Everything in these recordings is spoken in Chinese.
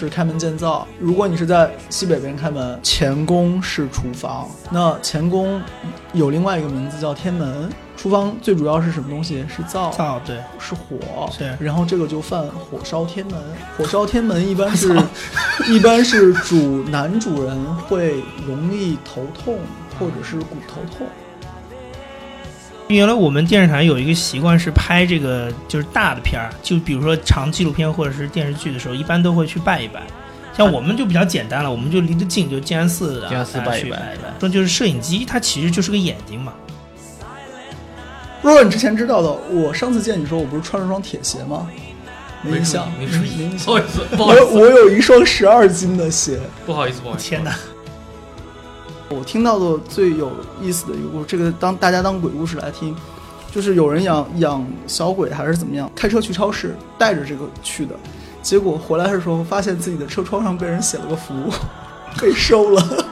是开门见灶，如果你是在西北边开门，前宫是厨房，那前宫有另外一个名字叫天门。厨房最主要是什么东西？是灶，灶对，是火，是然后这个就犯火烧天门。火烧天门一般是，一般是主男主人会容易头痛或者是骨头痛。原来我们电视台有一个习惯是拍这个就是大的片儿，就比如说长纪录片或者是电视剧的时候，一般都会去拜一拜。像我们就比较简单了，我们就离得近，就静安寺的，静安寺拜一拜。说就是摄影机，它其实就是个眼睛嘛。若若，你之前知道的，我上次见你说我不是穿了双铁鞋吗？没印象，没注意没印象不好。意思，不好意我思，我有一双十二斤的鞋。不好意思，不好意思。天哪！我听到的最有意思的一个故事，这个当大家当鬼故事来听，就是有人养养小鬼还是怎么样，开车去超市带着这个去的，结果回来的时候发现自己的车窗上被人写了个符，被收了。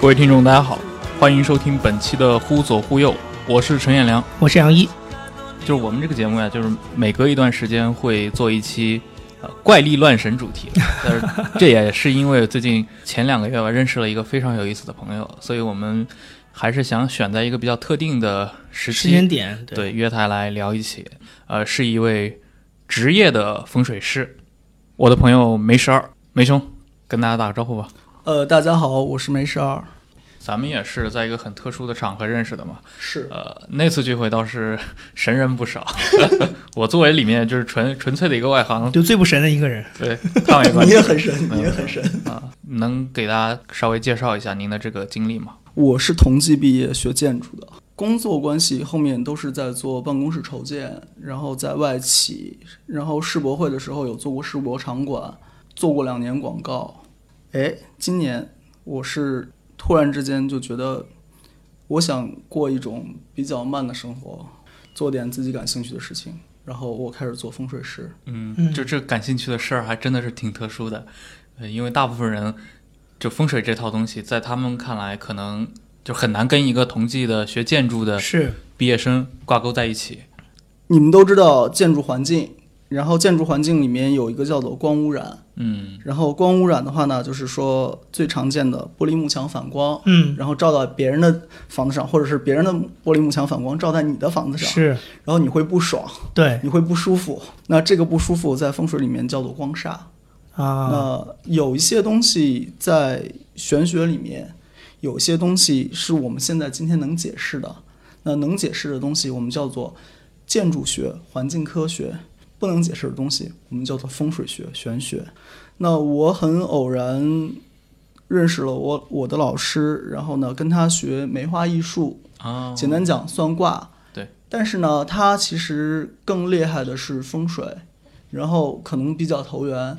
各位听众，大家好，欢迎收听本期的《忽左忽右》，我是陈彦良。我是杨一，就是我们这个节目呀，就是每隔一段时间会做一期呃怪力乱神主题，但是这也是因为最近前两个月吧，认识了一个非常有意思的朋友，所以我们还是想选在一个比较特定的时间点对约他来聊一起。呃，是一位职业的风水师，我的朋友梅十二，梅兄，跟大家打个招呼吧。呃，大家好，我是梅十二，咱们也是在一个很特殊的场合认识的嘛，是呃，那次聚会倒是神人不少。我作为里面就是纯纯粹的一个外行，就最不神的一个人。对，看完一你也很神，你也很神。啊，能给大家稍微介绍一下您的这个经历吗？我是同济毕业，学建筑的，工作关系后面都是在做办公室筹建，然后在外企，然后世博会的时候有做过世博场馆，做过两年广告。哎，今年我是突然之间就觉得，我想过一种比较慢的生活，做点自己感兴趣的事情，然后我开始做风水师。嗯，嗯就这感兴趣的事儿还真的是挺特殊的，呃，因为大部分人就风水这套东西，在他们看来可能就很难跟一个同济的学建筑的是毕业生挂钩在一起。你们都知道建筑环境，然后建筑环境里面有一个叫做光污染。嗯然后光污染的话呢，就是说最常见的玻璃幕墙反光，嗯然后照到别人的房子上，或者是别人的玻璃幕墙反光照在你的房子上，是，然后你会不爽，对你会不舒服。那这个不舒服在风水里面叫做光煞。啊，那有一些东西在玄学里面，有一些东西是我们现在今天能解释的。那能解释的东西，我们叫做建筑学、环境科学；不能解释的东西，我们叫做风水学、玄学。那我很偶然认识了我我的老师，然后呢跟他学梅花易数，啊，简单讲算卦。对，但是呢，他其实更厉害的是风水，然后可能比较投缘。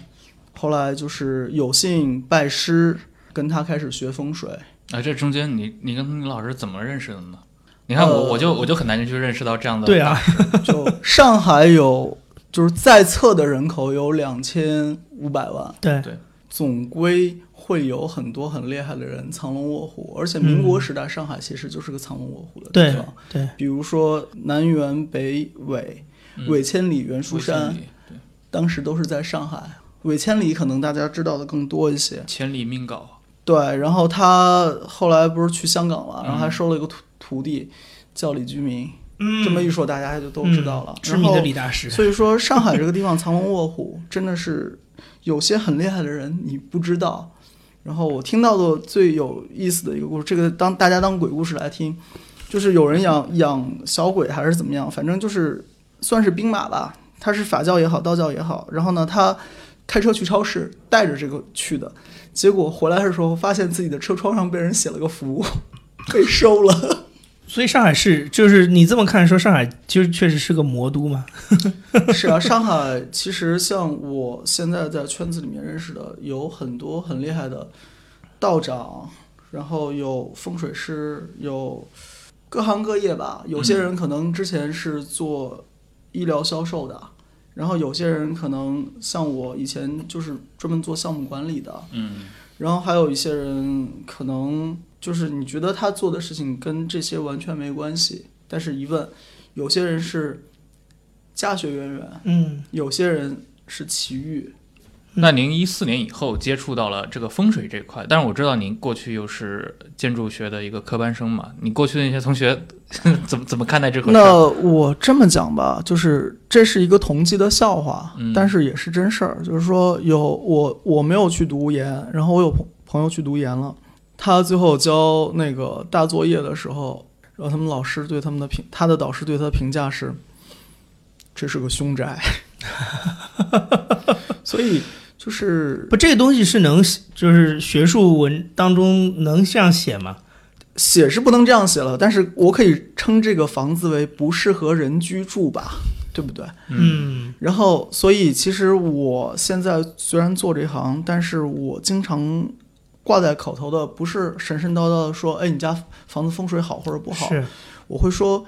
后来就是有幸拜师，跟他开始学风水。啊，这中间你你跟你老师怎么认识的呢？你看我呃我就我就很难去认识到这样的对啊，就上海有，就是在册的人口有两千五百万，对对总归会有很多很厉害的人藏龙卧虎。而且民国时代，上海其实就是个藏龙卧虎的地方。对，比如说南园、北纬、嗯纬千里、袁书山，对当时都是在上海。韦千里可能大家知道的更多一些，千里命稿，对。然后他后来不是去香港了，然后还嗯收了一个徒徒弟，叫李居明。嗯，这么一说，大家就都知道了嗯。知名的李大师，所以说，上海这个地方藏龙卧虎，真的是有些很厉害的人你不知道。然后我听到的最有意思的一个故事，这个当大家当鬼故事来听，就是有人养养小鬼还是怎么样，反正就是算是兵马吧，他是法教也好，道教也好。然后呢，他开车去超市，带着这个去的，结果回来的时候发现自己的车窗上被人写了个符，被收了。所以上海是就是你这么看说上海其实确实是个魔都嘛。是啊，上海其实像我现在在圈子里面认识的，有很多很厉害的道长，然后有风水师，有各行各业吧。有些人可能之前是做医疗销售的，然后有些人可能像我以前就是专门做项目管理的，嗯，然后还有一些人可能就是你觉得他做的事情跟这些完全没关系，但是一问，有些人是家学渊源，嗯，有些人是奇遇，那您一四年以后接触到了这个风水这一块，但是我知道您过去又是建筑学的一个科班生嘛，你过去的那些同学 怎么怎么看待这个那？我这么讲吧，就是这是一个同济的笑话，嗯但是也是真事儿。就是说有我我没有去读研，然后我有朋朋友去读研了，他最后交那个大作业的时候，然后他们老师对他们的评，他的导师对他的评价是，这是个凶宅。所以就是不，这个东西是能就是学术文当中能这样写吗？写是不能这样写了，但是我可以称这个房子为不适合人居住吧，对不对？嗯然后，所以其实我现在虽然做这行，但是我经常挂在口头的不是神神叨叨的说，哎，你家房子风水好或者不好，我会说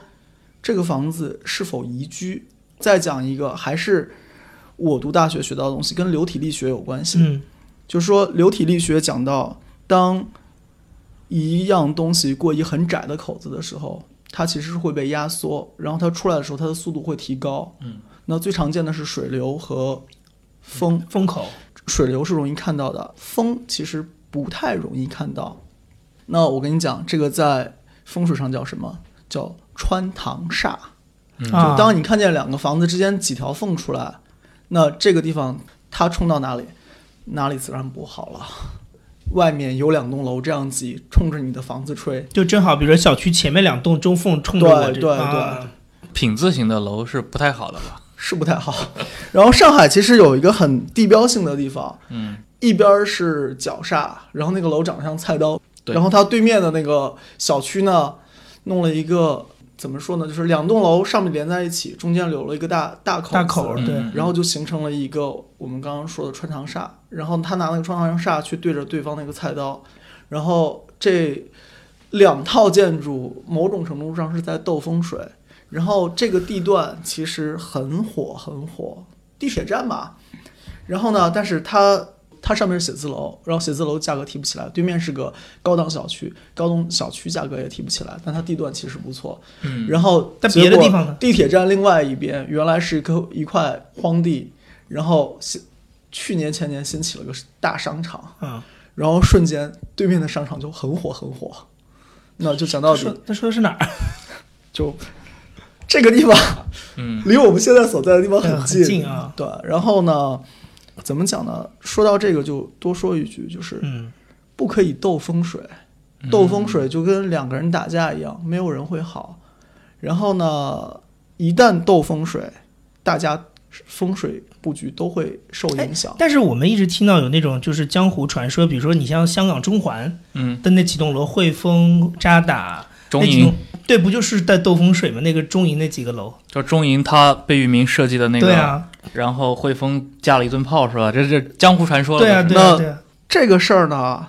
这个房子是否宜居。再讲一个，还是我读大学学到的东西，跟流体力学有关系。嗯就是说，流体力学讲到，当一样东西过一很窄的口子的时候，它其实是会被压缩，然后它出来的时候，它的速度会提高。嗯，那最常见的是水流和风，风口水流是容易看到的，风其实不太容易看到。那我跟你讲，这个在风水上叫什么？叫穿堂煞。啊就当你看见两个房子之间几条缝出来，那这个地方它冲到哪里，哪里自然不好了。外面有两栋楼这样挤，冲着你的房子吹，就正好，比如说小区前面两栋中缝冲着我这，对对啊品字形的楼是不太好的吧？是不太好。然后上海其实有一个很地标性的地方，嗯，一边儿是角煞，然后那个楼长得像菜刀，然后它对面的那个小区呢，弄了一个怎么说呢，就是两栋楼上面连在一起，中间留了一个大大口大口嗯对，然后就形成了一个我们刚刚说的穿堂煞。然后他拿那个穿堂煞去对着对方那个菜刀，然后这两套建筑某种程度上是在斗风水。然后这个地段其实很火很火，地铁站嘛。然后呢，但是它它上面是写字楼，然后写字楼价格提不起来，对面是个高档小区，高档小区价格也提不起来，但它地段其实不错。嗯然后但别的地方呢？地铁站另外一边原来是一个一块荒地，然后新去年前年新起了个大商场，啊，然后瞬间对面的商场就很火很火。那就讲到底说他说的是哪儿？就这个地方嗯。离我们现在所在的地方嗯很近，近啊。对，然后呢，怎么讲呢？说到这个就多说一句，就是嗯不可以斗风水。斗风水就跟两个人打架一样，没有人会好。然后呢，一旦斗风水，大家风水布局都会受影响。但是我们一直听到有那种就是江湖传说，比如说你像香港中环嗯，的那几栋楼，汇丰、渣打、中银对，不就是在斗风水吗？那个中银那几个楼，就中银他贝聿铭设计的那个，对啊，然后汇丰架了一顿炮是吧？这这江湖传说了。对啊，对啊，那对啊，这个事儿呢，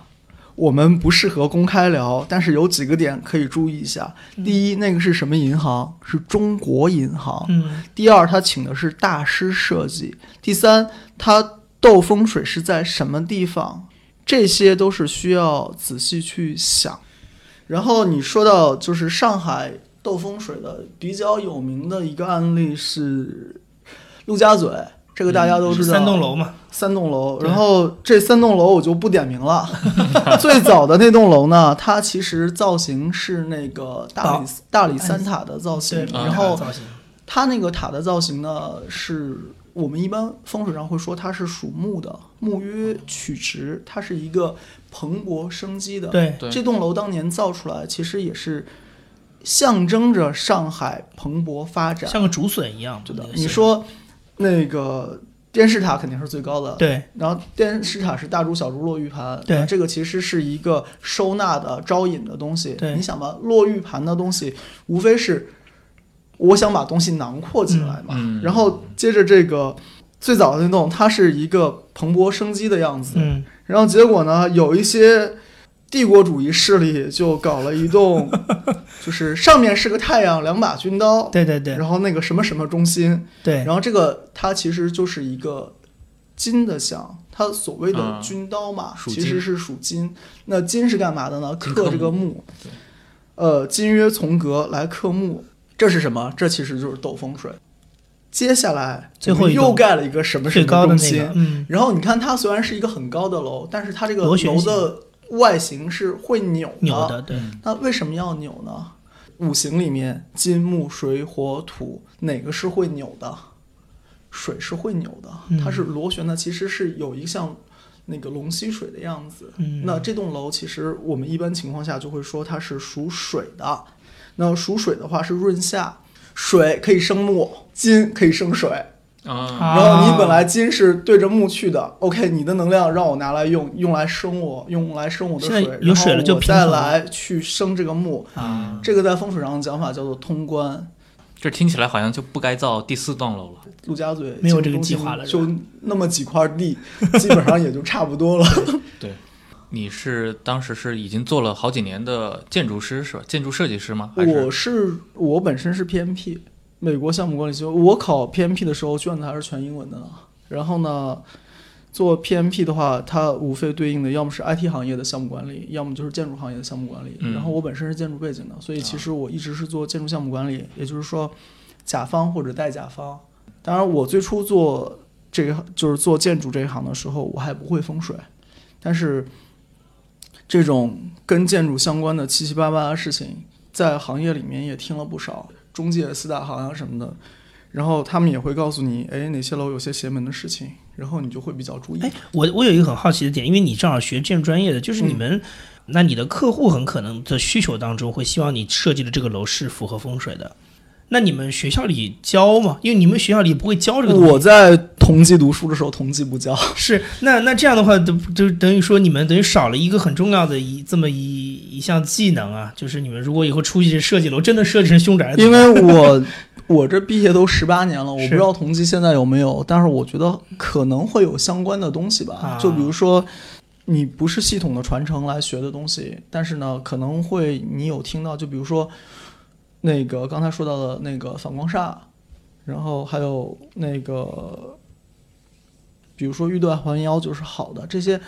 我们不适合公开聊，但是有几个点可以注意一下。第一，那个是什么银行？是中国银行。嗯第二，他请的是大师设计。第三，他斗风水是在什么地方？这些都是需要仔细去想。然后你说到就是上海斗风水的比较有名的一个案例是陆家嘴，这个大家都知道。是三栋楼嘛，三栋楼，然后这三栋楼我就不点名了。最早的那栋楼呢，它其实造型是那个大理大理三塔的造型然后它那个塔的造型呢，是我们一般风水上会说它是属木的，木曰曲直，它是一个蓬勃生机的。对，这栋楼当年造出来，其实也是象征着上海蓬勃发展。像个竹笋一样，对的那，个你说那个电视塔肯定是最高的，对，然后电视塔是大珠小珠落玉盘，对那这个其实是一个收纳的招引的东西。对你想吧，落玉盘的东西无非是我想把东西囊括进来嘛，然后接着这个最早的运动，它是一个蓬勃生机的样子，嗯，然后结果呢，有一些帝国主义势力就搞了一栋，就是上面是个太阳，两把军刀，对对对。然后那个什么什么中心，对，然后这个它其实就是一个金的像，它所谓的啊。军刀嘛，其实是属金。那金是干嘛的呢？金克克这个木。呃，金曰从革来克木，这是什么？这其实就是斗风水。接下来最后又盖了一个什么什么最高的那个，，嗯，然后你看它虽然是一个很高的楼，但是它这个楼的外形是会扭的。扭的，对，那为什么要扭呢？五行里面金木水火土哪个是会扭的？水是会扭的，嗯它是螺旋的，其实是有一个像那个龙吸水的样子。嗯，那这栋楼其实我们一般情况下就会说它是属水的。那属水的话是润下，水可以生木，金可以生水。啊，啊然后你本来金是对着木去的，OK，你的能量让我拿来用，用来生我，用来生我的水，有水了就然后我再来去生这个木。啊，这个在风水上的讲法叫做通关。这听起来好像就不该造第四栋楼了。陆家嘴没有这个计划了就那么几块地，基本上也就差不多了。你是当时是已经做了好几年的建筑师是吧？建筑设计师吗？还是我是我本身是 PMP，美国项目管理系，我考 PMP 的时候卷子还是全英文的呢。然后呢，做 PMP 的话，它无非对应的要么是 IT 行业的项目管理，要么就是建筑行业的项目管理。嗯然后我本身是建筑背景的，所以其实我一直是做建筑项目管理，也就是说，甲方或者代甲方。当然，我最初做这个就是做建筑这一行的时候，我还不会风水，但是这种跟建筑相关的七七八八的事情，在行业里面也听了不少，中介四大行啊什么的，然后他们也会告诉你，哎，哪些楼有些邪门的事情，然后你就会比较注意。哎，我我有一个很好奇的点，因为你正好学建筑专业的，就是你们，那你的客户很可能的需求当中会希望你设计的这个楼是符合风水的。那你们学校里教吗？因为你们学校里不会教这个东西。我在同济读书的时候，同济不教。是那那这样的话，就就等于说你们等于少了一个很重要的一这么一一项技能啊，就是你们如果以后出去设计楼，真的设计成凶宅，因为 我我这毕业都十八年了，我不知道同济现在有没有，但是我觉得可能会有相关的东西吧。啊就比如说，你不是系统的传承来学的东西，但是呢，可能会你有听到，就比如说那个刚才说到的那个反光煞，然后还有那个，比如说欲断还腰就是好的，这些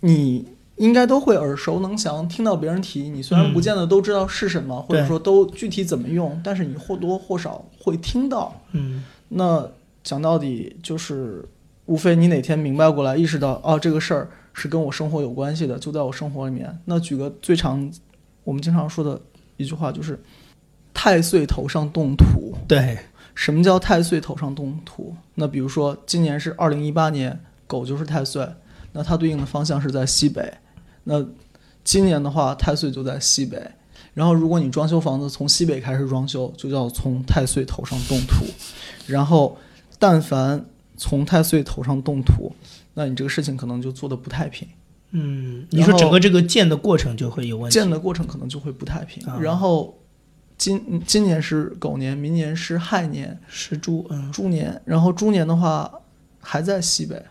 你。应该都会耳熟能详，听到别人提，你虽然不嗯见得都知道是什么，或者说都具体怎么用，但是你或多或少会听到。嗯那讲到底就是，无非你哪天明白过来，意识到哦，这个事儿是跟我生活有关系的，就在我生活里面。那举个最常我们经常说的一句话，就是“太岁头上动土”。对，什么叫太岁头上动土？那比如说今年是二零一八年，狗就是太岁，那它对应的方向是在西北。那今年的话，太岁就在西北。然后，如果你装修房子从西北开始装修，就叫从太岁头上动土。然后，但凡从太岁头上动土，那你这个事情可能就做的不太平，嗯，你说整个这个建的过程就会有问题，建的过程可能就会不太平。啊然后，今今年是狗年，明年是亥年，是猪，嗯，猪年，然后猪年的话还在西北，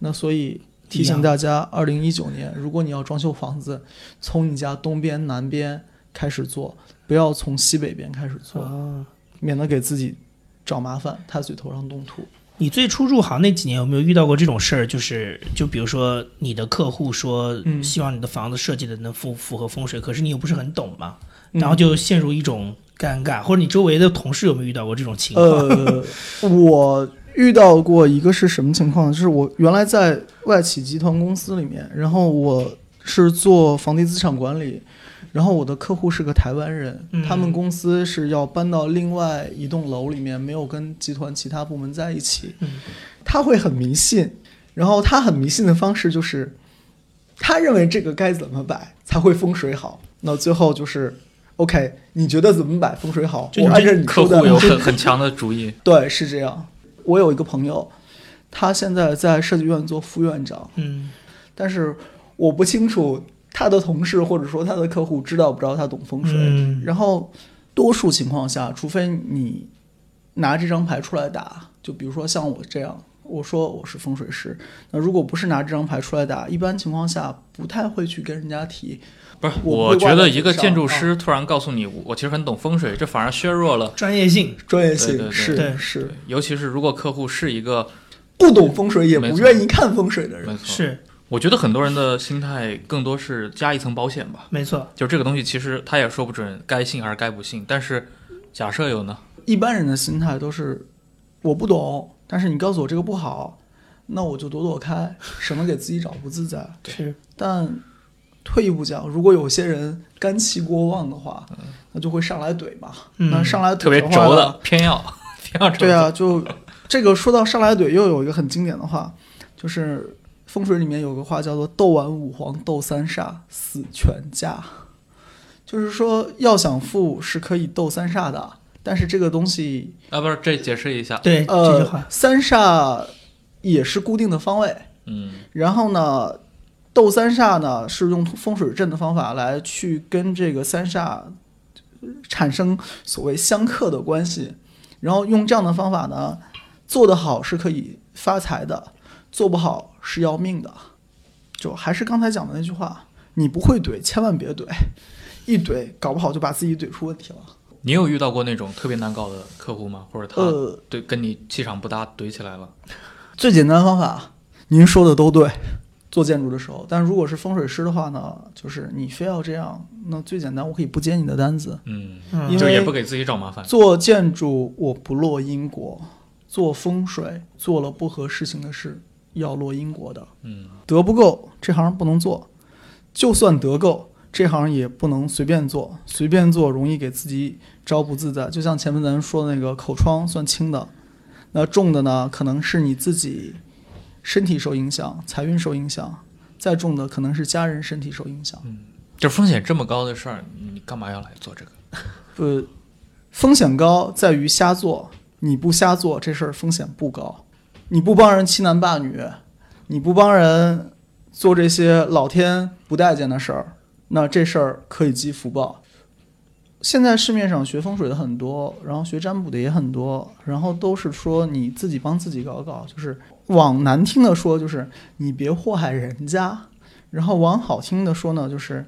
那所以提醒大家，二零一九年如果你要装修房子，从你家东边、南边开始做，不要从西北边开始做，啊。免得给自己找麻烦，太岁头上动土。你最初入行那几年有没有遇到过这种事儿？就是就比如说你的客户说嗯希望你的房子设计的能符符合风水，可是你又不是很懂嘛，嗯然后就陷入一种尴尬，或者你周围的同事有没有遇到过这种情况？呃，我遇到过一个是什么情况？就是我原来在外企集团公司里面，然后我是做房地资产管理，然后我的客户是个台湾人，嗯他们公司是要搬到另外一栋楼里面，没有跟集团其他部门在一起。嗯他会很迷信，然后他很迷信的方式就是，他认为这个该怎么摆才会风水好。那最后就是，OK，你觉得怎么摆风水好？我按照你客说的户有很很强的主意，对，是这样。我有一个朋友，他现在在设计院做副院长，嗯但是我不清楚他的同事或者说他的客户知道不知道他懂风水。嗯然后多数情况下，除非你拿这张牌出来打，就比如说像我这样，我说我是风水师，那如果不是拿这张牌出来打，一般情况下不太会去跟人家提。不是，我我觉得一个建筑师突然告诉你，我其实很懂风水，这反而削弱了。专业性，专业性是是尤其是如果客户是一个，不懂风水也不愿意看风水的人是我觉得很多人的心态更多是加一层保险吧，没错。就这个东西其实他也说不准该信还是该不信，但是假设有呢，一般人的心态都是我不懂，但是你告诉我这个不好，那我就躲躲开，省得给自己找不自在。是但退一步讲，如果有些人肝气过旺的话，那就会上来怼嘛。嗯那上来怼特别轴的，偏要偏要轴对啊，就这个说到上来怼，又有一个很经典的话，就是风水里面有个话叫做“斗完五黄斗三煞，死全家”，就是说要想富是可以斗三煞的，但是这个东西啊，不是这解释一下，对这句呃话，，三煞也是固定的方位，嗯。然后呢，斗三煞呢是用风水阵的方法来去跟这个三煞产生所谓相克的关系，然后用这样的方法呢，做得好是可以发财的，做不好是要命的。就还是刚才讲的那句话，你不会怼，千万别怼，一怼搞不好就把自己怼出问题了。你有遇到过那种特别难搞的客户吗？或者他呃，对跟你气场不搭，怼起来了？最简单的方法，您说的都对。做建筑的时候，但如果是风水师的话呢，就是你非要这样，那最简单，我可以不接你的单子。嗯，嗯因为就也不给自己找麻烦。做建筑我不落因果，做风水做了不合事情的事要落因果的。嗯，德不够，这行不能做；就算德够，这行也不能随便做。随便做容易给自己招不自在。就像前面咱说的那个口疮算轻的，那重的呢，可能是你自己身体受影响，财运受影响；再重的可能是家人身体受影响。嗯，这风险这么高的事儿，你干嘛要来做这个？呃，风险高在于瞎做，你不瞎做这事儿风险不高。你不帮人欺男霸女，你不帮人做这些老天不待见的事儿，那这事儿可以积福报。现在市面上学风水的很多，然后学占卜的也很多，然后都是说你自己帮自己搞搞，就是往难听的说，就是你别祸害人家；然后往好听的说呢，就是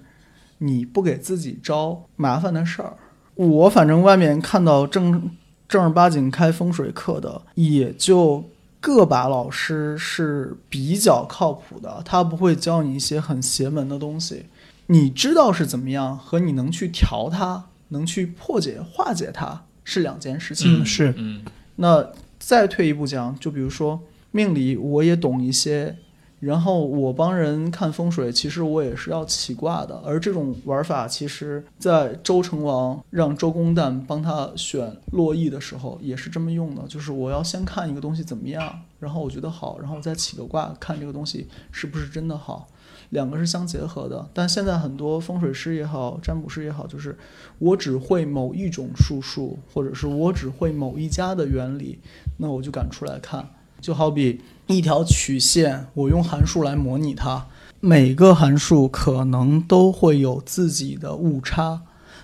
你不给自己招麻烦的事儿。我反正外面看到正正儿八经开风水课的，也就个把老师是比较靠谱的，他不会教你一些很邪门的东西。你知道是怎么样，和你能去调它，能去破解化解它是两件事情。嗯是嗯那再退一步讲，就比如说命理，我也懂一些，然后我帮人看风水，其实我也是要起卦的。而这种玩法，其实在周成王让周公旦帮他选洛邑的时候，也是这么用的，就是我要先看一个东西怎么样，然后我觉得好，然后再起个卦，看这个东西是不是真的好。两个是相结合的，但现在很多风水师也好，占卜师也好，就是我只会某一种术数，或者是我只会某一家的原理，那我就敢出来看。就好比一条曲线，我用函数来模拟它，每个函数可能都会有自己的误差。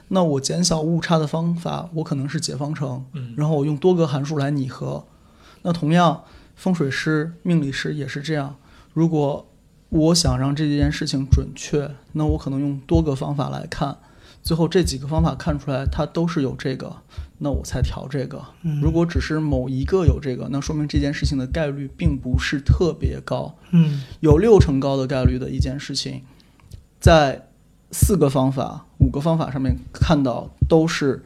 那我减小误差的方法，我可能是解方程，嗯然后我用多个函数来拟合。那同样，风水师、命理师也是这样。如果我想让这件事情准确，那我可能用多个方法来看，最后这几个方法看出来它都是有这个，那我才调这个。嗯如果只是某一个有这个，那说明这件事情的概率并不是特别高。嗯有六成高的概率的一件事情，在四个方法、五个方法上面看到都是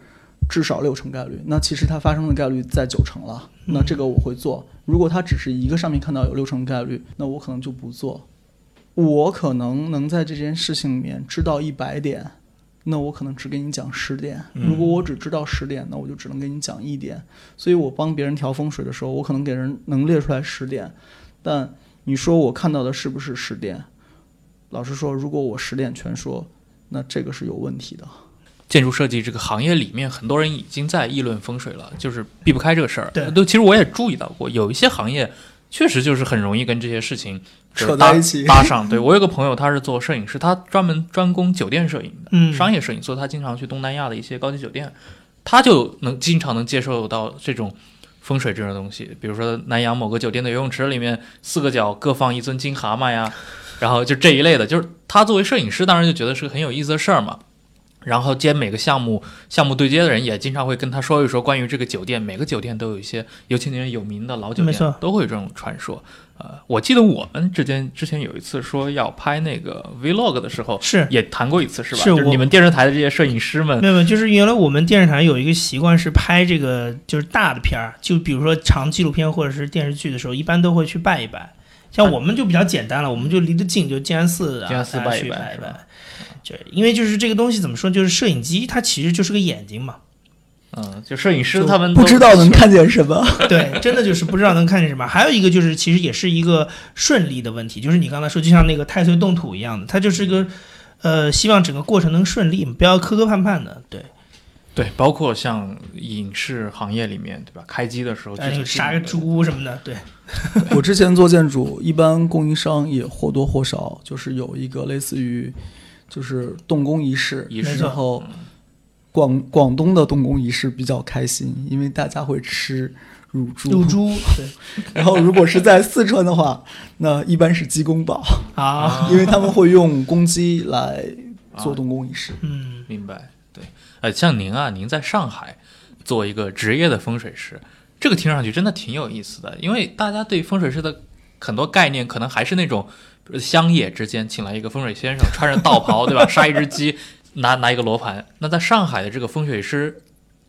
至少六成概率，那其实它发生的概率在九成了。嗯那这个我会做。如果它只是一个上面看到有六成概率，那我可能就不做。我可能能在这件事情里面知道一百点，那我可能只给你讲十点。嗯如果我只知道十点，那我就只能给你讲一点。所以我帮别人调风水的时候，我可能给人能列出来十点，但你说我看到的是不是十点？老实说，如果我十点全说，那这个是有问题的。建筑设计这个行业里面，很多人已经在议论风水了，就是避不开这个事儿。对都其实我也注意到过，有一些行业确实就是很容易跟这些事情就是扯搭在一起搭上。对我有个朋友，他是做摄影师，他专门专攻酒店摄影的，嗯，商业摄影，所以他经常去东南亚的一些高级酒店，他就能经常能接受到这种风水这种东西，比如说南洋某个酒店的游泳池里面四个角各放一尊金蛤蟆呀，然后就这一类的，就是他作为摄影师，当然就觉得是个很有意思的事儿嘛。然后接每个项目项目对接的人也经常会跟他说一说关于这个酒店，每个酒店都有一些，尤其那些有名的老酒店都会有这种传说。呃，我记得我们之间之前有一次说要拍那个 vlog 的时候，是也谈过一次，是吧？是就是你们电视台的这些摄影师们没有，没有，就是原来我们电视台有一个习惯是拍这个就是大的片儿，就比如说长纪录片或者是电视剧的时候，一般都会去拜一拜。像我们就比较简单了，我们就离得近，就静安寺啊，静安寺拜一拜拜就。因为就是这个东西怎么说，就是摄影机它其实就是个眼睛嘛。嗯，就摄影师他们不知道能看见什么。对，真的就是不知道能看见什么。还有一个就是，其实也是一个顺利的问题，就是你刚才说，就像那个太岁动土一样的，它就是一个呃，希望整个过程能顺利，不要磕磕绊绊的。对，对，包括像影视行业里面，对吧？开机的时候，哎具体杀个猪什么的，对，我之前做建筑，一般供应商也或多或少就是有一个类似于就是动工仪式，仪式后广广东的动工仪式比较开心，因为大家会吃乳猪。乳猪，对 然后如果是在四川的话，那一般是鸡公煲，啊，因为他们会用公鸡来做动工仪式。嗯，明白，对，呃，像您啊，您在上海做一个职业的风水师，这个听上去真的挺有意思的，因为大家对风水师的很多概念，可能还是那种乡野之间请来一个风水先生，穿着道袍，对吧？杀一只鸡，拿拿一个罗盘。那在上海的这个风水师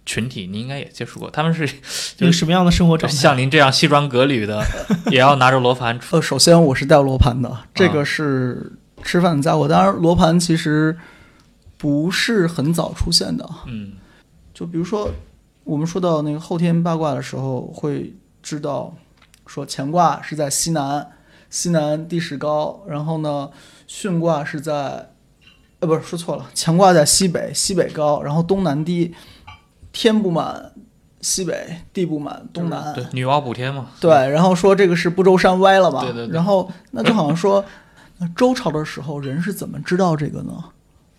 群体，你应该也接触过，他们是 一个什么样的生活状态？像您这样西装革履的，也要拿着罗盘出。呃，首先我是带罗盘的，这个是吃饭的家伙。当然，罗盘其实不是很早出现的。嗯就比如说，我们说到那个后天八卦的时候，会知道说乾卦是在西南，西南地势高，然后呢，巽卦是在，呃，不是说错了，乾卦在西北，西北高，然后东南低，天不满西北，地不满东南，对，女娲补天嘛。对，然后说这个是不周山歪了吧，对对对然后那就好像说，那周朝的时候人是怎么知道这个呢？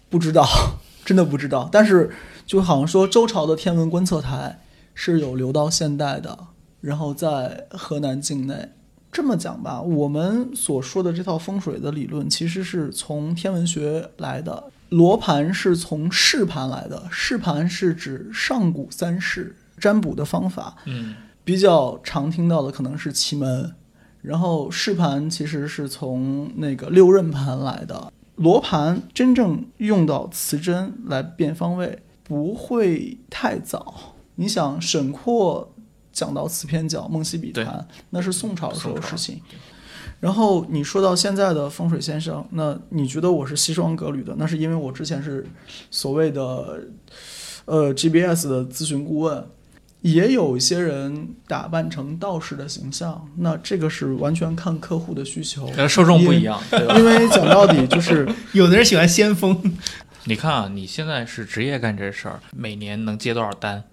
不知道，真的不知道。但是就好像说周朝的天文观测台是有留到现代的，然后在河南境内。这么讲吧，我们所说的这套风水的理论，其实是从天文学来的。罗盘是从试盘来的，试盘是指上古三世占卜的方法。嗯比较常听到的可能是奇门，然后试盘其实是从那个六壬盘来的。罗盘真正用到磁针来变方位不会太早。你想沈括讲到磁偏角、梦溪笔谈，那是宋朝的时候的事情。然后你说到现在的风水先生，那你觉得我是西装革履的？那是因为我之前是所谓的呃 GBS 的咨询顾问，也有一些人打扮成道士的形象，那这个是完全看客户的需求，呃，受众不一样，对吧？因为讲到底就是 有的人喜欢先锋，你看啊，你现在是职业干这事儿，每年能接多少单？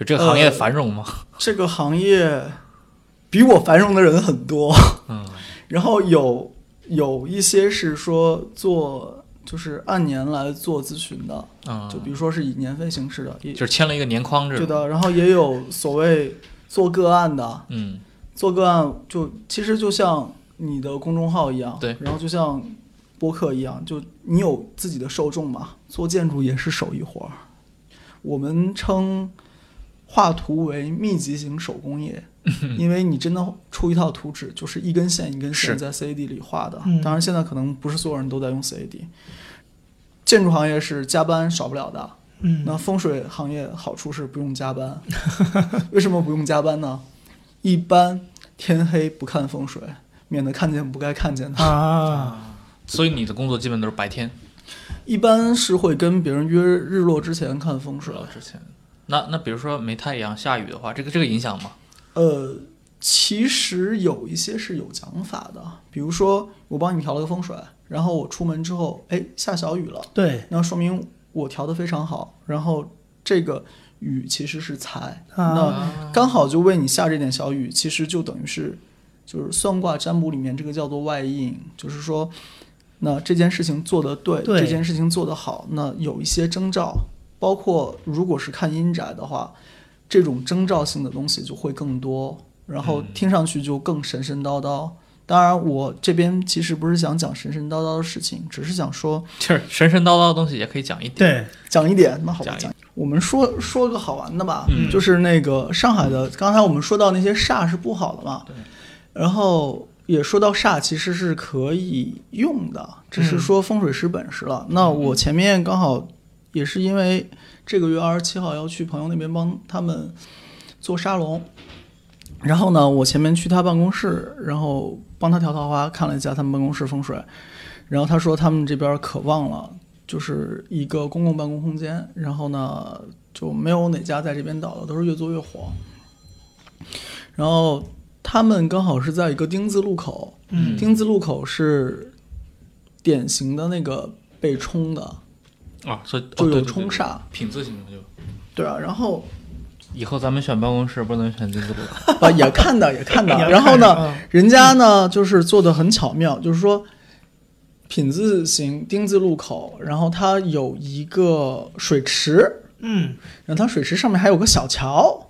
就这个行业呃繁荣吗？这个行业比我繁荣的人很多，嗯，然后有有一些是说做就是按年来做咨询的，嗯，就比如说是以年费形式的，就是签了一个年框制对的，然后也有所谓做个案的，嗯，做个案就其实就像你的公众号一样，对然后就像播客一样，就你有自己的受众嘛。做建筑也是手艺活儿，我们称画图为密集型手工业，因为你真的出一套图纸，就是一根线一根线在 CAD 里画的。嗯当然，现在可能不是所有人都在用 CAD。建筑行业是加班少不了的，嗯，那风水行业好处是不用加班，为什么不用加班呢？一般天黑不看风水，免得看见不该看见的。啊，所以你的工作基本都是白天。一般是会跟别人约日落之前看风水。之前，那那比如说没太阳下雨的话，这个这个影响吗？呃，其实有一些是有讲法的，比如说我帮你调了个风水，然后我出门之后，哎，下小雨了，对那说明我调的非常好，然后这个雨其实是财，那啊，刚好就为你下这点小雨，其实就等于是就是算卦占卜里面这个叫做外应，就是说，那这件事情做得对，对这件事情做得好，那有一些征兆，包括如果是看阴宅的话，这种征兆性的东西就会更多，然后听上去就更神神叨叨。当然，我这边其实不是想讲神神叨叨的事情，只是想说就是神神叨叨的东西也可以讲一点。对，讲一点，那好吧，讲。我们说说个好玩的吧，嗯就是那个上海的，刚才我们说到那些煞是不好的嘛，对。然后也说到煞其实是可以用的，只是说风水师本事了。那我前面刚好也是因为这个月二十七号要去朋友那边帮他们做沙龙，然后呢，我前面去他办公室，然后帮他调桃花，看了一下他们办公室风水，然后他说他们这边可旺了，就是一个公共办公空间，然后呢就没有哪家在这边倒的，都是越做越火。然后他们刚好是在一个丁字路口，嗯丁字路口是典型的那个被冲的，啊，所以就有冲煞，品字形的就。对啊，然后以后咱们选办公室不能选丁字路口。啊也看到也看到，然后呢，人家呢就是做的很巧妙，就是说品字形丁字路口，然后它有一个水池，嗯然后它水池上面还有个小桥，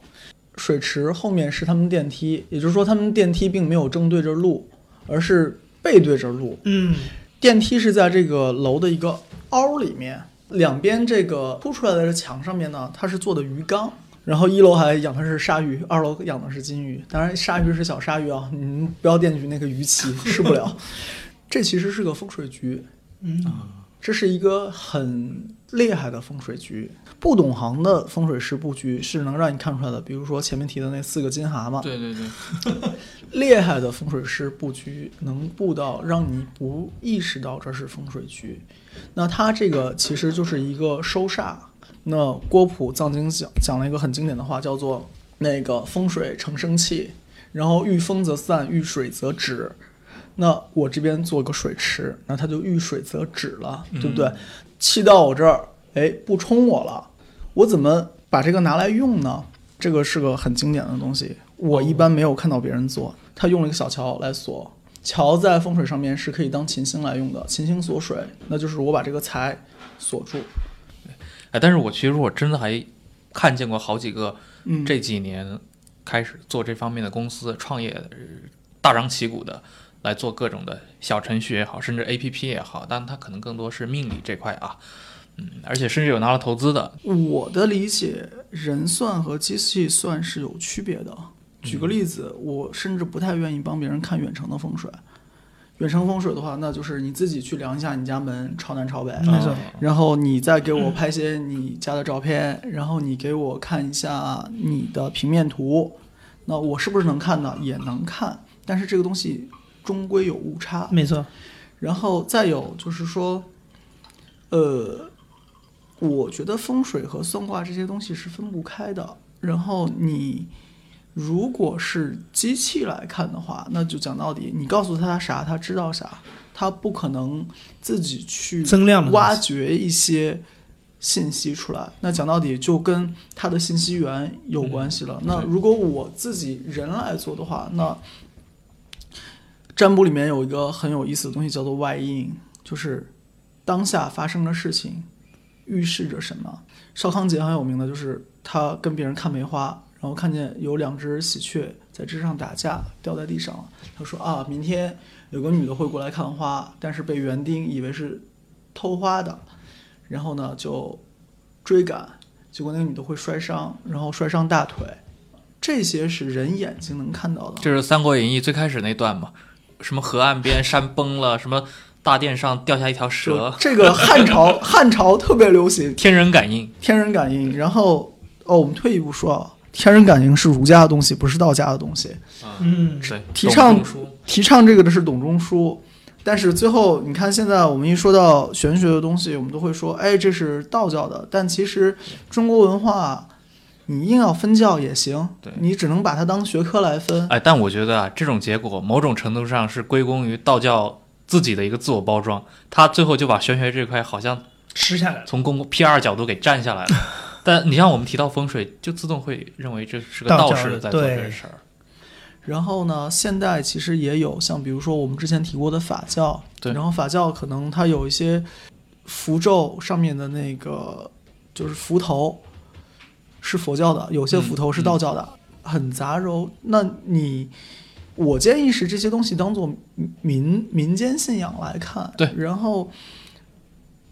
水池后面是他们电梯，也就是说他们电梯并没有正对着路，而是背对着路。嗯电梯是在这个楼的一个凹里面，两边这个凸出来的这墙上面呢，它是做的鱼缸。然后一楼还养的是鲨鱼，二楼养的是金鱼。当然，鲨鱼是小鲨鱼啊，你们不要惦记那个鱼鳍，吃不了。这其实是个风水局，嗯这是一个很厉害的风水局。不懂行的风水师布局是能让你看出来的，比如说前面提的那四个金蛤蟆，对对对，厉害的风水师布局能布到让你不意识到这是风水局。那他这个其实就是一个收煞。那郭璞藏经讲讲了一个很经典的话，叫做“那个风水成生气”，然后遇风则散，遇水则止。那我这边做个水池，那它就遇水则止了，对不对？气到我这儿，哎，不冲我了，我怎么把这个拿来用呢？这个是个很经典的东西，我一般没有看到别人做。他用了一个小桥来锁，桥在风水上面是可以当琴星来用的，琴星锁水，那就是我把这个财锁住。哎，但是我其实我真的还看见过好几个嗯，这几年开始做这方面的公司创业呃大张旗鼓的来做各种的小程序也好，甚至 APP 也好，但它可能更多是命理这块啊，嗯，而且甚至有拿了投资的，我的理解，人算和机器算是有区别的。举个例子，我甚至不太愿意帮别人看远程的风水。远程风水的话，那就是你自己去量一下你家门朝南朝北，没错啊然后你再给我拍些你家的照片，然后你给我看一下你的平面图，那我是不是能看呢？也能看，但是这个东西终归有误差。没错，然后再有就是说，呃，我觉得风水和算卦这些东西是分不开的。然后你如果是机器来看的话，那就讲到底，你告诉他啥，他知道啥，他不可能自己去增量挖掘一些信息出来。那讲到底就跟他的信息源有关系了。那如果我自己人来做的话，那占卜里面有一个很有意思的东西叫做外应，就是当下发生的事情预示着什么。邵康节很有名的就是他跟别人看梅花，然后看见有两只喜鹊在枝上打架，掉在地上了。他说啊，明天有个女的会过来看花，但是被园丁以为是偷花的，然后呢就追赶，结果那个女的会摔伤，然后摔伤大腿。这些是人眼睛能看到的。这是《三国演义》最开始那段嘛，什么河岸边山崩了，什么大殿上掉下一条蛇，这个汉朝 汉朝特别流行天人感应，天人感应，然后哦，我们退一步说啊，天人感应是儒家的东西，不是道家的东西。嗯，对，提倡提倡这个的是董仲舒，但是最后你看，现在我们一说到玄学的东西，我们都会说，哎，这是道教的。但其实中国文化，你硬要分教也行，你只能把它当学科来分。哎，但我觉得啊，这种结果某种程度上是归功于道教自己的一个自我包装，他最后就把玄学这块好像吃下来了。从公 PR 角度给占下来了。但你像我们提到风水，就自动会认为这是个道士在做这个事儿。然后呢，现代其实也有像比如说我们之前提过的法教，对然后法教可能它有一些符咒上面的那个就是符头是佛教的，有些符头是道教的，很杂糅。那你我建议是这些东西当做民民间信仰来看，对然后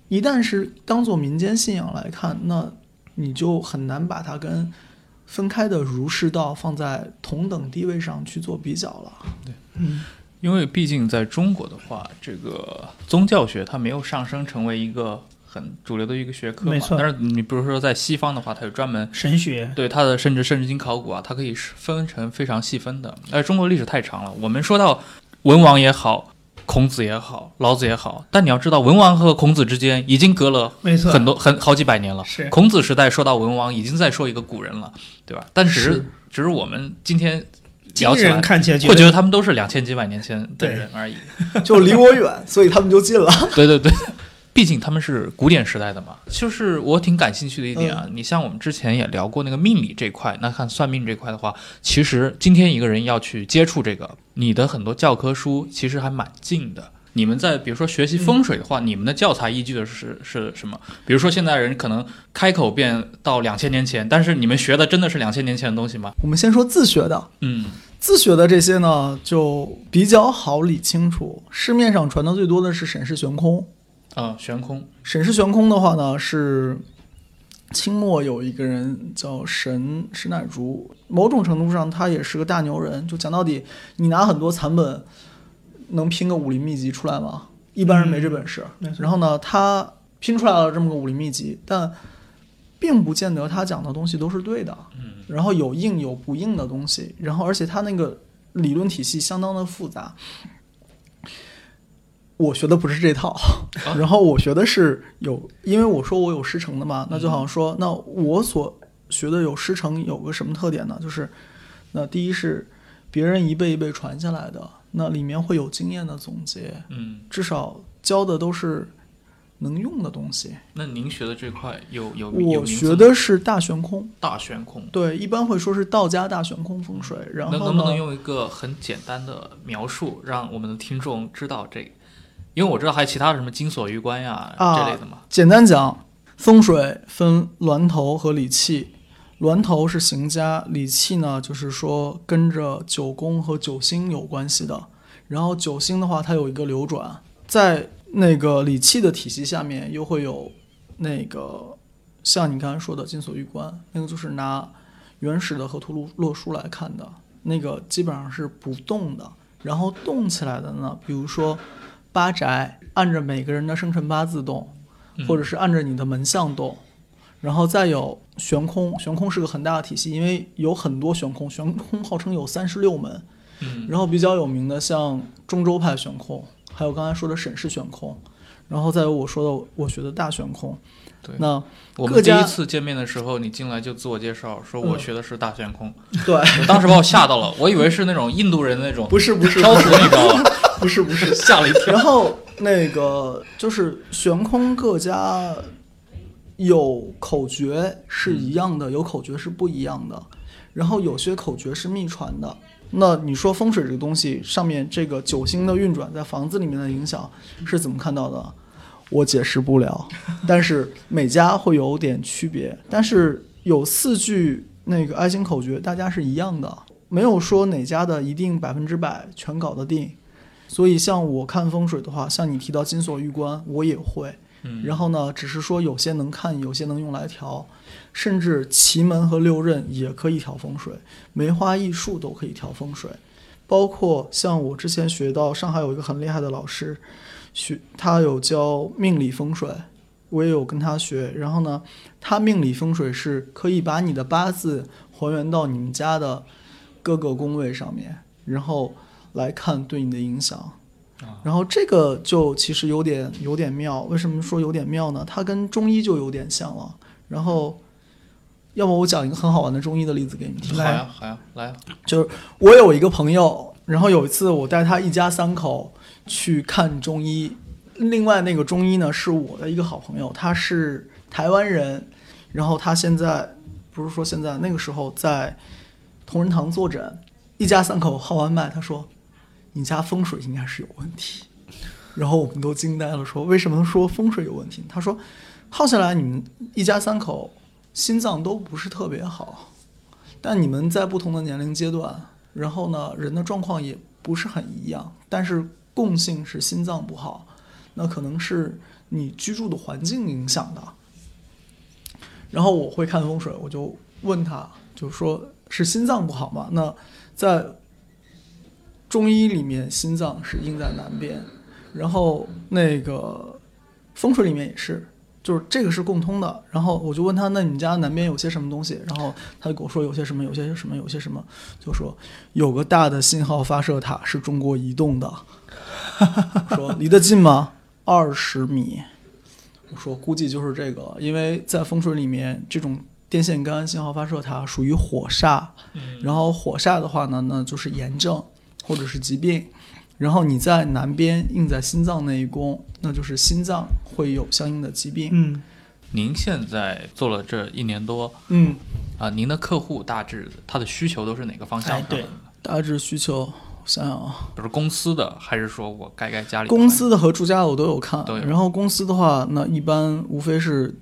一旦是当做民间信仰来看，那你就很难把它跟分开的儒释道放在同等地位上去做比较了。对，嗯因为毕竟在中国的话，这个宗教学它没有上升成为一个很主流的一个学科嘛。没错但是你比如说在西方的话，它有专门神学，对它的甚至圣经考古啊，它可以是分成非常细分的。而中国历史太长了，我们说到文王也好，孔子也好，老子也好，但你要知道，文王和孔子之间已经隔了没错，很多很好几百年了。是孔子时代说到文王，已经在说一个古人了，对吧？但只是是只是我们今天今聊起来人看起来会觉得他们都是两千几百年前的对人而已。就离我远，所以他们就近了。对 对对，毕竟他们是古典时代的嘛。就是我挺感兴趣的一点啊，你像我们之前也聊过那个命理这块，那看算命这块的话，其实今天一个人要去接触这个，你的很多教科书其实还蛮近的。你们在比如说学习风水的话，你们的教材依据的是是什么？比如说现在人可能开口便到两千年前，但是你们学的真的是两千年前的东西吗？我们先说自学的，嗯自学的这些呢，就比较好理清楚。市面上传的最多的是沈氏悬空。啊，悬空，沈氏悬空的话呢，是清末有一个人叫沈史乃竹，某种程度上他也是个大牛人。就讲到底，你拿很多残本能拼个武林秘籍出来吗？一般人没这本事。然后呢，他拼出来了这么个武林秘籍，但并不见得他讲的东西都是对的。嗯然后有硬有不硬的东西，然后而且他那个理论体系相当的复杂。我学的不是这套，然后我学的是有，因为我说我有师承的嘛，那就好像说，那我所学的有师承有个什么特点呢？就是，那第一是别人一辈一辈传下来的，那里面会有经验的总结，嗯，至少教的都是能用的东西。那您学的这块有有有我学的是大悬空，大悬空。对，一般会说是道家大悬空风水，然后能能不能，用一个很简单的描述，让我们的听众知道这个？因为我知道还有其他的什么金锁玉关呀、啊这类的嘛。简单讲，风水分峦头和理气。峦头是行家，理气呢就是说跟着九宫和九星有关系的。然后九星的话，它有一个流转，在那个理气的体系下面，又会有那个像你刚才说的金锁玉关，那个就是拿原始的河图洛洛书来看的，那个基本上是不动的。然后动起来的呢，比如说八宅，按着每个人的生辰八字动，或者是按着你的门相动，然后再有悬空，悬空是个很大的体系，因为有很多悬空，悬空号称有三十六门，嗯，然后比较有名的像中州派悬空，还有刚才说的沈氏悬空，然后再有我说的我学的大悬空，对那我们第一次见面的时候，你进来就自我介绍，说我嗯学的是大悬空，对，当时把我吓到了，我以为是那种印度人的那种不是不是挑图，你知道吧？不是不是，吓了一跳。然后那个就是悬空各家有口诀是一样的，有口诀是不一样的。然后有些口诀是秘传的。那你说风水这个东西上面这个九星的运转在房子里面的影响是怎么看到的？我解释不了，但是每家会有点区别。但是有四句那个爱心口诀，大家是一样的，没有说哪家的一定百分之百全搞得定。所以像我看风水的话，像你提到金锁玉关，我也会。嗯然后呢，只是说有些能看，有些能用来调，甚至奇门和六壬也可以调风水，梅花易数都可以调风水。包括像我之前学到上海有一个很厉害的老师，学他有教命理风水，我也有跟他学。然后呢，他命理风水是可以把你的八字还原到你们家的各个宫位上面，然后来看对你的影响。然后这个就其实有点有点妙，为什么说有点妙呢？它跟中医就有点像了。然后，要么我讲一个很好玩的中医的例子给你们听。好呀，好呀，来啊，就是我有一个朋友，然后有一次我带他一家三口去看中医，另外那个中医呢是我的一个好朋友，他是台湾人，然后他现在不是说现在那个时候在同仁堂坐诊，一家三口号完脉，他说：“你家风水应该是有问题。”然后我们都惊呆了，说：“为什么说风水有问题？”他说：“耗下来，你们一家三口心脏都不是特别好，但你们在不同的年龄阶段，然后呢，人的状况也不是很一样，但是共性是心脏不好，那可能是你居住的环境影响的。”然后我会看风水，我就问他，就说是心脏不好嘛？那在中医里面，心脏是印在南边，然后那个风水里面也是，就是这个是共通的。然后我就问他，那你们家南边有些什么东西？然后他就跟我说有些什么，有些什么，有些什么，就说有个大的信号发射塔是中国移动的，说离得近吗？二十米。我说估计就是这个，因为在风水里面，这种电线杆、信号发射塔属于火煞，然后火煞的话呢，那就是炎症或者是疾病。然后你在南边印在心脏那一宫，那就是心脏会有相应的疾病。嗯，您现在做了这一年多嗯，啊，您的客户大致他的需求都是哪个方向哎对上的呢？大致需求，我想想啊，比如公司的，还是说我该该家里公司的和住家的我都有看。对然后公司的话，那一般无非是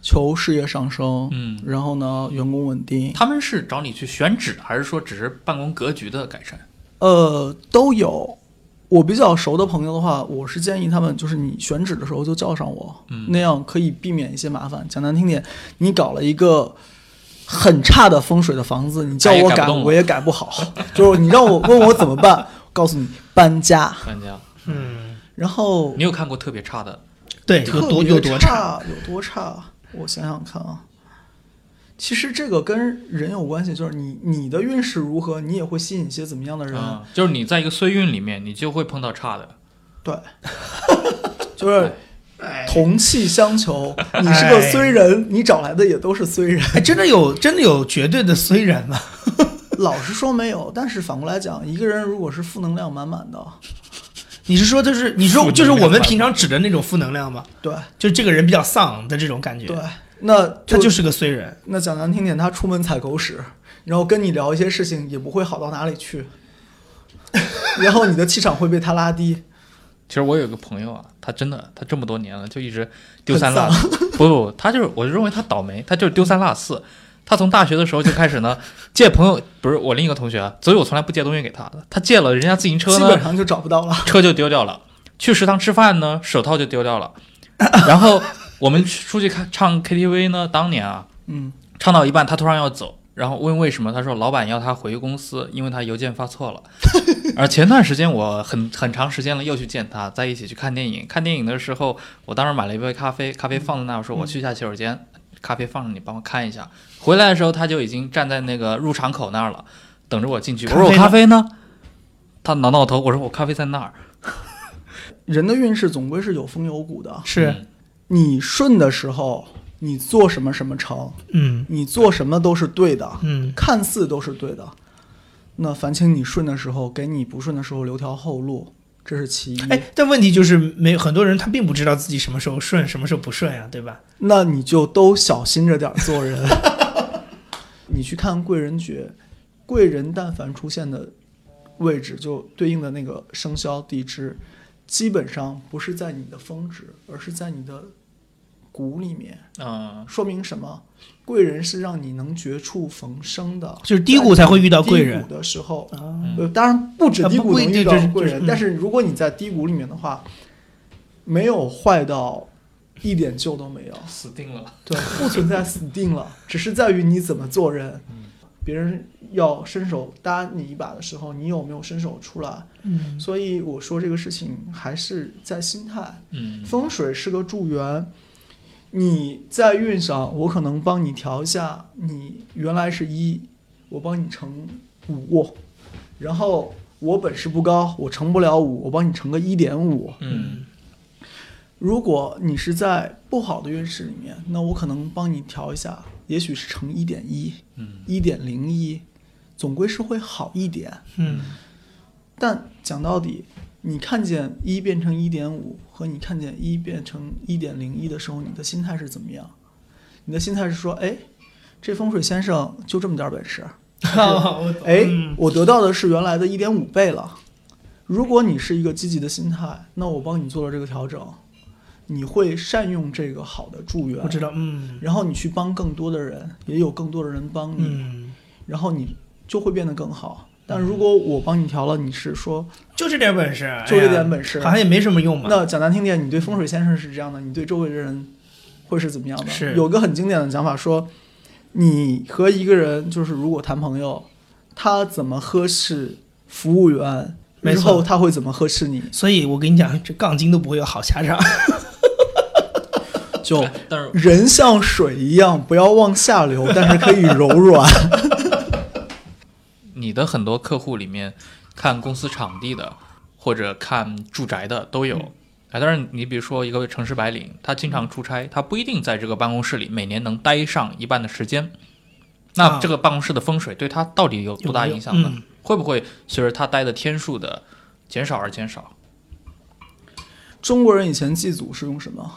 求事业上升，嗯然后呢员工稳定，他们是找你去选址，还是说只是办公格局的改善？呃，都有。我比较熟的朋友的话，我是建议他们，就是你选址的时候就叫上我，嗯那样可以避免一些麻烦。讲难听点，你搞了一个很差的风水的房子，你叫我改，我也改不好。就是你让我问我怎么办，告诉你搬家。搬家，嗯，然后你有看过特别差的？对，有多特别有多？差，有多差？我想想看啊。其实这个跟人有关系，就是你你的运势如何，你也会吸引一些怎么样的人。嗯，就是你在一个衰运里面，你就会碰到差的。对，就是同气相求。你是个衰人，你找来的也都是衰人。哎，真的有真的有绝对的衰人吗？老实说没有，但是反过来讲，一个人如果是负能量满满的，你是说就是你说就是我们平常指的那种负能量吗？对就这个人比较丧的这种感觉，对，那他就是个衰人。那讲难听点，他出门踩狗屎，然后跟你聊一些事情也不会好到哪里去，然后你的气场会被他拉低。其实我有个朋友啊，他真的，他这么多年了，就一直丢三落四。不不，他就是，我就认为他倒霉，他就是丢三落四。他从大学的时候就开始呢，借朋友，不是我另一个同学啊，所以我从来不借东西给他的。他借了人家自行车呢基本，上就找不到了。车就丢掉了；去食堂吃饭呢，手套就丢掉了。然后我们出去看唱 KTV 呢，当年啊，嗯，唱到一半，他突然要走，然后问为什么，他说老板要他回公司，因为他邮件发错了。而前段时间我很很长时间了，又去见他，在一起去看电影。看电影的时候，我当时买了一杯咖啡，咖啡放在那儿，我说我去一下洗手间，咖啡放着，你帮我看一下。回来的时候，他就已经站在那个入场口那儿了，等着我进去。我说我咖咖啡呢？他挠挠头，我说我咖啡在那儿。人的运势总归是有风有谷的。是，嗯你顺的时候，你做什么什么成，嗯你做什么都是对的，嗯，看似都是对的。那烦请你顺的时候，给你不顺的时候留条后路，这是其一。哎，但问题就是没有很多人他并不知道自己什么时候顺，什么时候不顺呀，对吧？那你就都小心着点儿做人。你去看贵人诀，贵人但凡出现的位置，就对应的那个生肖地支，基本上不是在你的峰值，而是在你的谷里面。嗯，说明什么？贵人是让你能绝处逢生的，就是低谷才会遇到贵人低谷的时候，当然不止低谷能遇到贵人，嗯但是如果你在低谷里面的话，没有坏到一点救都没有，死定了。对，不存在死定了，只是在于你怎么做人。嗯别人要伸手搭你一把的时候，你有没有伸手出来？嗯所以我说这个事情还是在心态。嗯，风水是个助缘，你在运上，我可能帮你调一下，你原来是一，我帮你乘五，然后我本事不高，我乘不了五，我帮你乘个一点五。嗯如果你是在不好的运势里面，那我可能帮你调一下，也许是乘一点一、嗯一点零一，总归是会好一点。嗯但讲到底，你看见一变成一点五和你看见一变成一点零一的时候，你的心态是怎么样？你的心态是说，哎，这风水先生就这么点儿本事，哎嗯，我得到的是原来的一点五倍了。如果你是一个积极的心态，那我帮你做了这个调整，你会善用这个好的助缘，我知道，嗯然后你去帮更多的人，也有更多的人帮你，嗯，然后你就会变得更好。但如果我帮你调了，你是说，就这点本事，就这点本事好像也没什么用嘛。那讲难听点，你对风水先生是这样的，你对周围的人会是怎么样的？是有个很经典的讲法说，你和一个人就是如果谈朋友，他怎么呵斥服务员，日没错后他会怎么呵斥你？所以我跟你讲，这杠精都不会有好下场。就但是人像水一样，不要往下流，但是可以柔软。你的很多客户里面，看公司场地的或者看住宅的都有。哎，当然，你比如说一个城市白领，他经常出差，他不一定在这个办公室里每年能待上一半的时间。那啊这个办公室的风水对他到底有多大影响呢？嗯会不会随着他待的天数的减少而减少？中国人以前祭祖是用什么？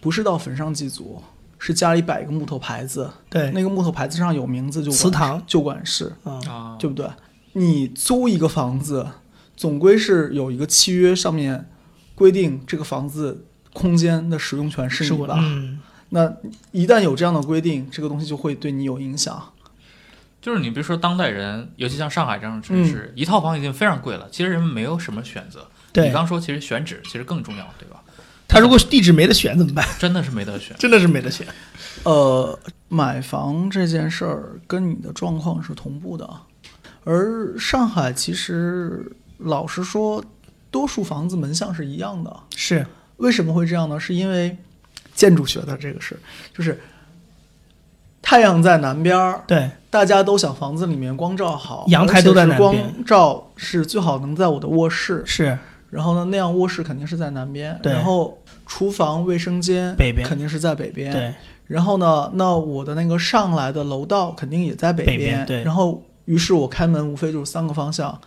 不是到坟上祭祖，是家里摆一个木头牌子，对，那个木头牌子上有名字就祠堂就管事。嗯啊，对不对？你租一个房子，总归是有一个契约，上面规定这个房子空间的使用权是你的？嗯，那一旦有这样的规定，这个东西就会对你有影响。就是你比如说当代人，尤其像上海这样的城市，一套房已经非常贵了，其实人们没有什么选择。对你刚说其实选址其实更重要，对吧？他如果地址没得选怎么办？真的是没得选。真的是没得选。呃，买房这件事儿跟你的状况是同步的，而上海其实老实说，多数房子门向是一样的。是，为什么会这样呢？是因为建筑学的这个是，就是太阳在南边儿，对，大家都想房子里面光照好，阳台都在南边光照是最好能在我的卧室，是然后呢，那样卧室肯定是在南边，然后厨房、卫生间北边。肯定是在北边，对，然后呢，那我的那个上来的楼道肯定也在北北边对。然后于是我开门无非就是三个方向，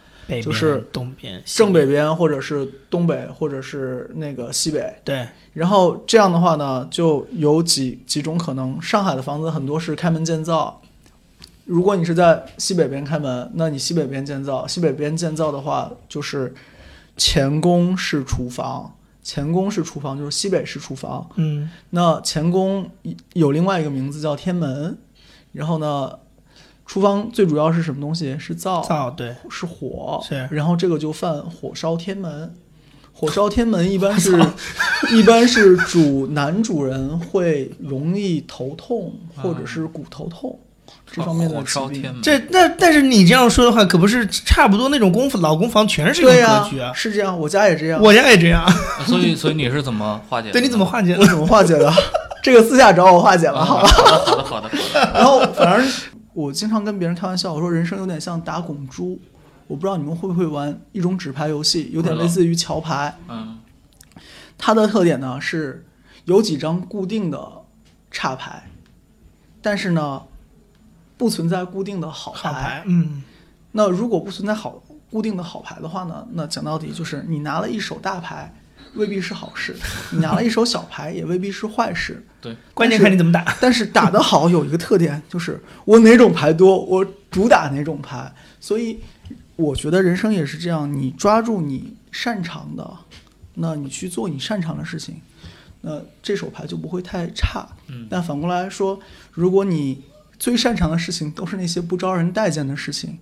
就是东边、西正北边或者是东北或者是那个西北，对，然后这样的话呢，就有几几种可能。上海的房子很多是开门建造，如果你是在西北边开门，那你西北边建造，西北边建造的话，就是前宫是厨房，前宫是厨房，就是西北是厨房。嗯，那前宫有另外一个名字叫天门，然后呢，厨房最主要是什么东西？是灶，灶对，是火，是然后这个就犯火烧天门。火烧天门一般 是，一般是主男主人会容易头痛或者是骨头痛、这方面的火疾病。烧天门，这那但是你这样说的话，可不是差不多那种功夫老公房全是这种对呀、格局啊。是这样，我家也这样。我家也这样，所以所以你是怎么化解的？对，你怎么化解我？怎么化解的？这个私下找我化解了，好吧？好的好的好的好的。然后反正我经常跟别人开玩笑，我说人生有点像打拱珠。我不知道你们会不会玩一种纸牌游戏，有点类似于桥牌。嗯它的特点呢是有几张固定的插牌，但是呢不存在固定的好牌。好牌，嗯，那如果不存在好固定的好牌的话呢，那讲到底就是你拿了一手大牌，未必是好事；你拿了一手小牌，也未必是坏事。对，关键看你怎么打。但是打得好有一个特点，就是我哪种牌多，我主打哪种牌。所以我觉得人生也是这样，你抓住你擅长的，那你去做你擅长的事情，那这手牌就不会太差。嗯但反过来说，如果你最擅长的事情都是那些不招人待见的事情，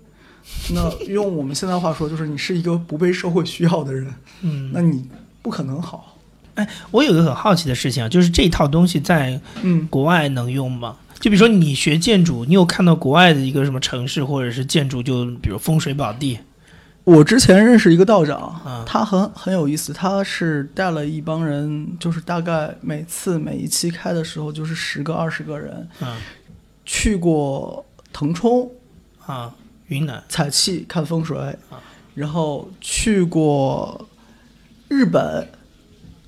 那用我们现在话说，就是你是一个不被社会需要的人，嗯，那你不可能好。哎我有个很好奇的事情啊，就是这套东西在嗯，国外能用吗？就比如说你学建筑，你有看到国外的一个什么城市或者是建筑，就比如风水宝地，我之前认识一个道长，啊他很很有意思，他是带了一帮人，就是大概每次每一期开的时候就是十个二十个人，啊去过腾冲啊，云南。采气看风水啊，然后去过日本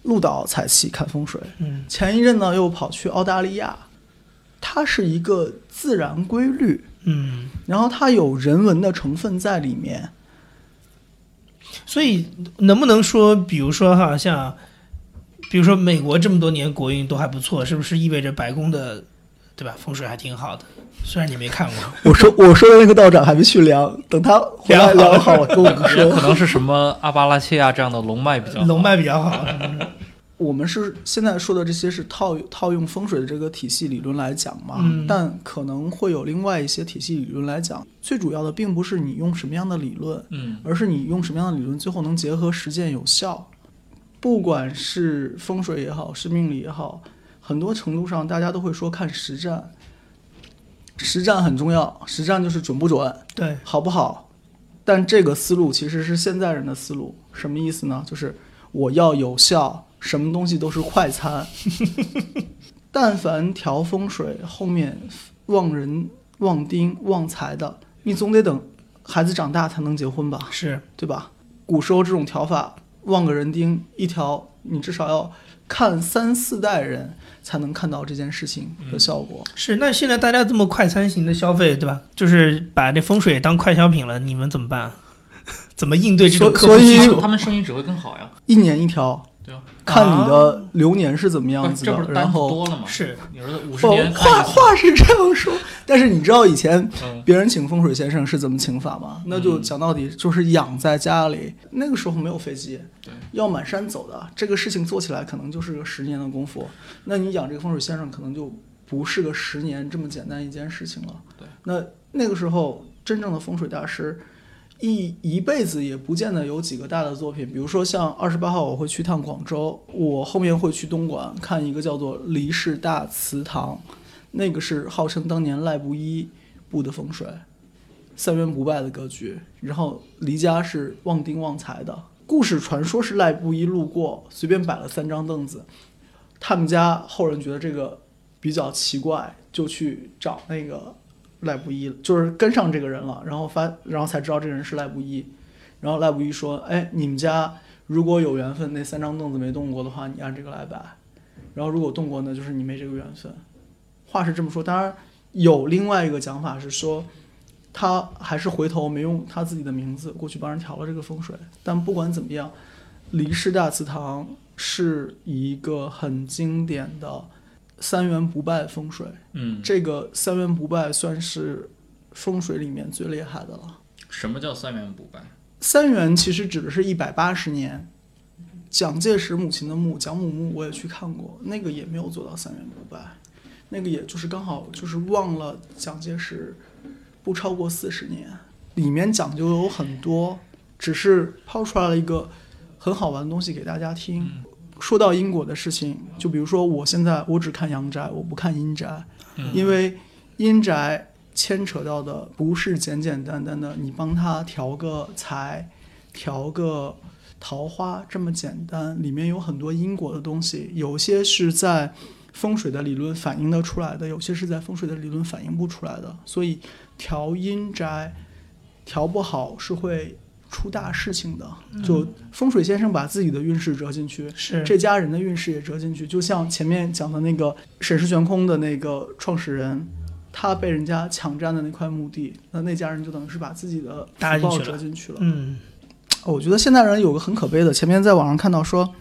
鹿岛采气看风水，嗯。前一阵呢又跑去澳大利亚，它是一个自然规律，嗯，然后它有人文的成分在里面。所以能不能说，比如说哈，像比如说美国这么多年国运都还不错，是不是意味着白宫的对吧？风水还挺好的，虽然你没看过。我说我说的那个道长还没去量，等他回来量好了跟我们说可。能是什么阿巴拉契亚这样的龙脉比较好龙脉比较好，我们是现在说的这些是套套用风水的这个体系理论来讲嘛，嗯但可能会有另外一些体系理论来讲。最主要的并不是你用什么样的理论，嗯而是你用什么样的理论最后能结合实践有效。不管是风水也好，是命理也好，很多程度上大家都会说看实战，实战很重要，实战就是准不准，对，好不好？但这个思路其实是现在人的思路，什么意思呢？就是我要有效，什么东西都是快餐。但凡调风水，后面旺人、旺丁、旺财的，你总得等孩子长大才能结婚吧，是对吧？古时候这种调法，旺个人丁一条，你至少要看三四代人才能看到这件事情的效果。是。那现在大家这么快餐型的消费，对吧？就是把这风水当快消品了，你们怎么办？怎么应对这种客户所以需求？他们生意只会更好呀。一年一调，对啊，看你的流年是怎么样子的然后多了吗？是你儿子五十年看话话是这样说，但是你知道以前嗯别人请风水先生是怎么请法吗？那就嗯讲到底就是养在家里。那个时候没有飞机，要满山走的，这个事情做起来可能就是个十年的功夫。那你养这个风水先生可能就不是个十年这么简单一件事情了。对，那那个时候真正的风水大师。一一辈子也不见得有几个大的作品，比如说像二十八号我会去趟广州，我后面会去东莞看一个叫做黎氏大祠堂，那个是号称当年赖布衣布的风水，三元不败的格局。然后黎家是旺丁旺财的，故事传说是赖布衣路过，随便摆了三张凳子，他们家后人觉得这个比较奇怪，就去找那个赖布衣，就是跟上这个人了，然后发，然后才知道这个人是赖布衣。然后赖布衣说：“哎，你们家如果有缘分，那三张凳子没动过的话，你按这个来摆；然后如果动过，那就是你没这个缘分。”话是这么说，当然有另外一个讲法是说，他还是回头没用他自己的名字过去帮人调了这个风水。但不管怎么样，黎氏大祠堂是一个很经典的三元不败风水。嗯，这个三元不败算是风水里面最厉害的了。什么叫三元不败？三元其实指的是一百八十年。蒋介石母亲的墓，蒋母墓我也去看过，那个也没有做到三元不败，那个也就是刚好就是忘了蒋介石不超过四十年，里面讲究有很多，只是抛出来了一个很好玩的东西给大家听。说到因果的事情，就比如说我现在我只看阳宅，我不看阴宅，因为阴宅牵扯到的不是简简单单的你帮他调个财，调个桃花这么简单，里面有很多因果的东西，有些是在风水的理论反映得出来的，有些是在风水的理论反映不出来的。所以调阴宅调不好是会出大事情的。就风水先生把自己的运势折进去，是这家人的运势也折进去，就像前面讲的那个沈氏悬空的那个创始人，他被人家抢占的那块墓地，那那家人就等于是把自己的福报折进去了。嗯，我觉得现代人有个很可悲的，前面在网上看到说，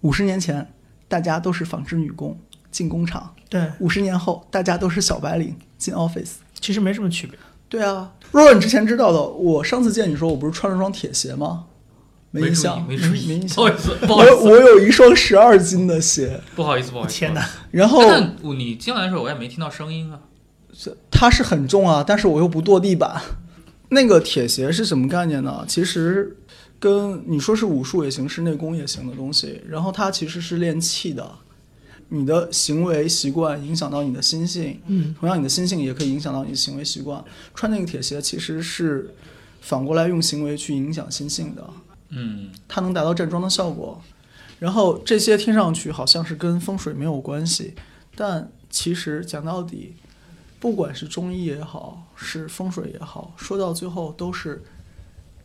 五十年前大家都是纺织女工进工厂，对，五十年后大家都是小白领进 office。其实没什么区别。对啊，若若你之前知道的，我上次见你说我不是穿了双铁鞋吗？没印象，没注意，没印象 不好。意思，不好意思，我我有一双十二斤的鞋，不好意思，不好意思。天哪！然后你进来的时候我也没听到声音啊。它是很重啊，但是我又不跺地板。那个铁鞋是什么概念呢？其实跟你说是武术也行，是内功也行的东西。然后它其实是练气的，你的行为习惯影响到你的心性，嗯，同样你的心性也可以影响到你的行为习惯。穿那个铁鞋其实是反过来用行为去影响心性的。嗯，它能达到站桩的效果。然后这些听上去好像是跟风水没有关系，但其实讲到底，不管是中医也好，是风水也好，说到最后都是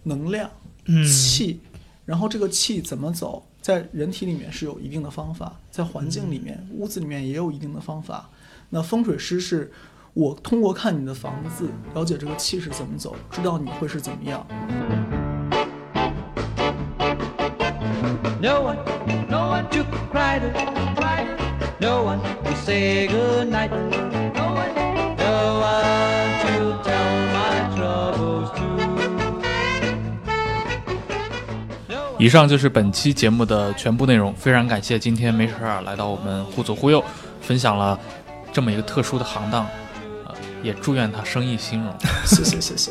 能量、嗯，气。然后这个气怎么走，在人体里面是有一定的方法，在环境里面、屋子里面也有一定的方法。那风水师是我通过看你的房子，了解这个气是怎么走，知道你会是怎么样。No one, no one to pride, pride No one to say goodnight. No one, no one to tell 以上就是本期节目的全部内容，非常感谢今天没事儿来到我们互左互右，分享了这么一个特殊的行当，呃，也祝愿他生意兴隆。谢谢谢谢。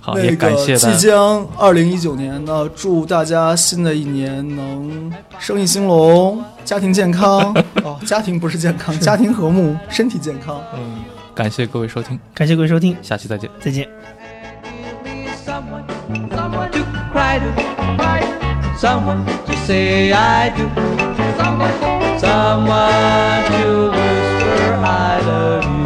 好，那也感谢即将二零一九年呢，祝大家新的一年能生意兴隆，家庭健康 哦，家庭不是健康，家庭和睦，身体健康。嗯，感谢各位收听，感谢各位收听，下期再见。再见。Someone to say I do, someone, someone to whisper I love you.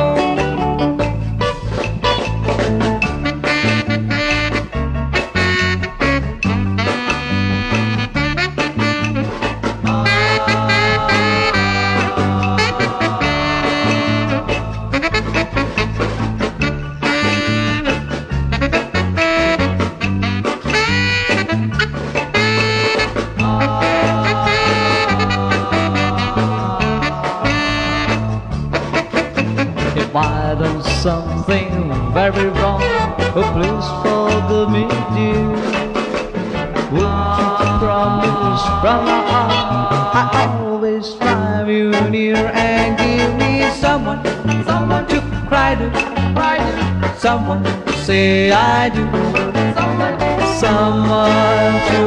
Very wrong, oh please forgive me, dear. Would you promise from now on I always find you near and give me someone, someone to cry to, cry to, someone to say I do, someone, someone to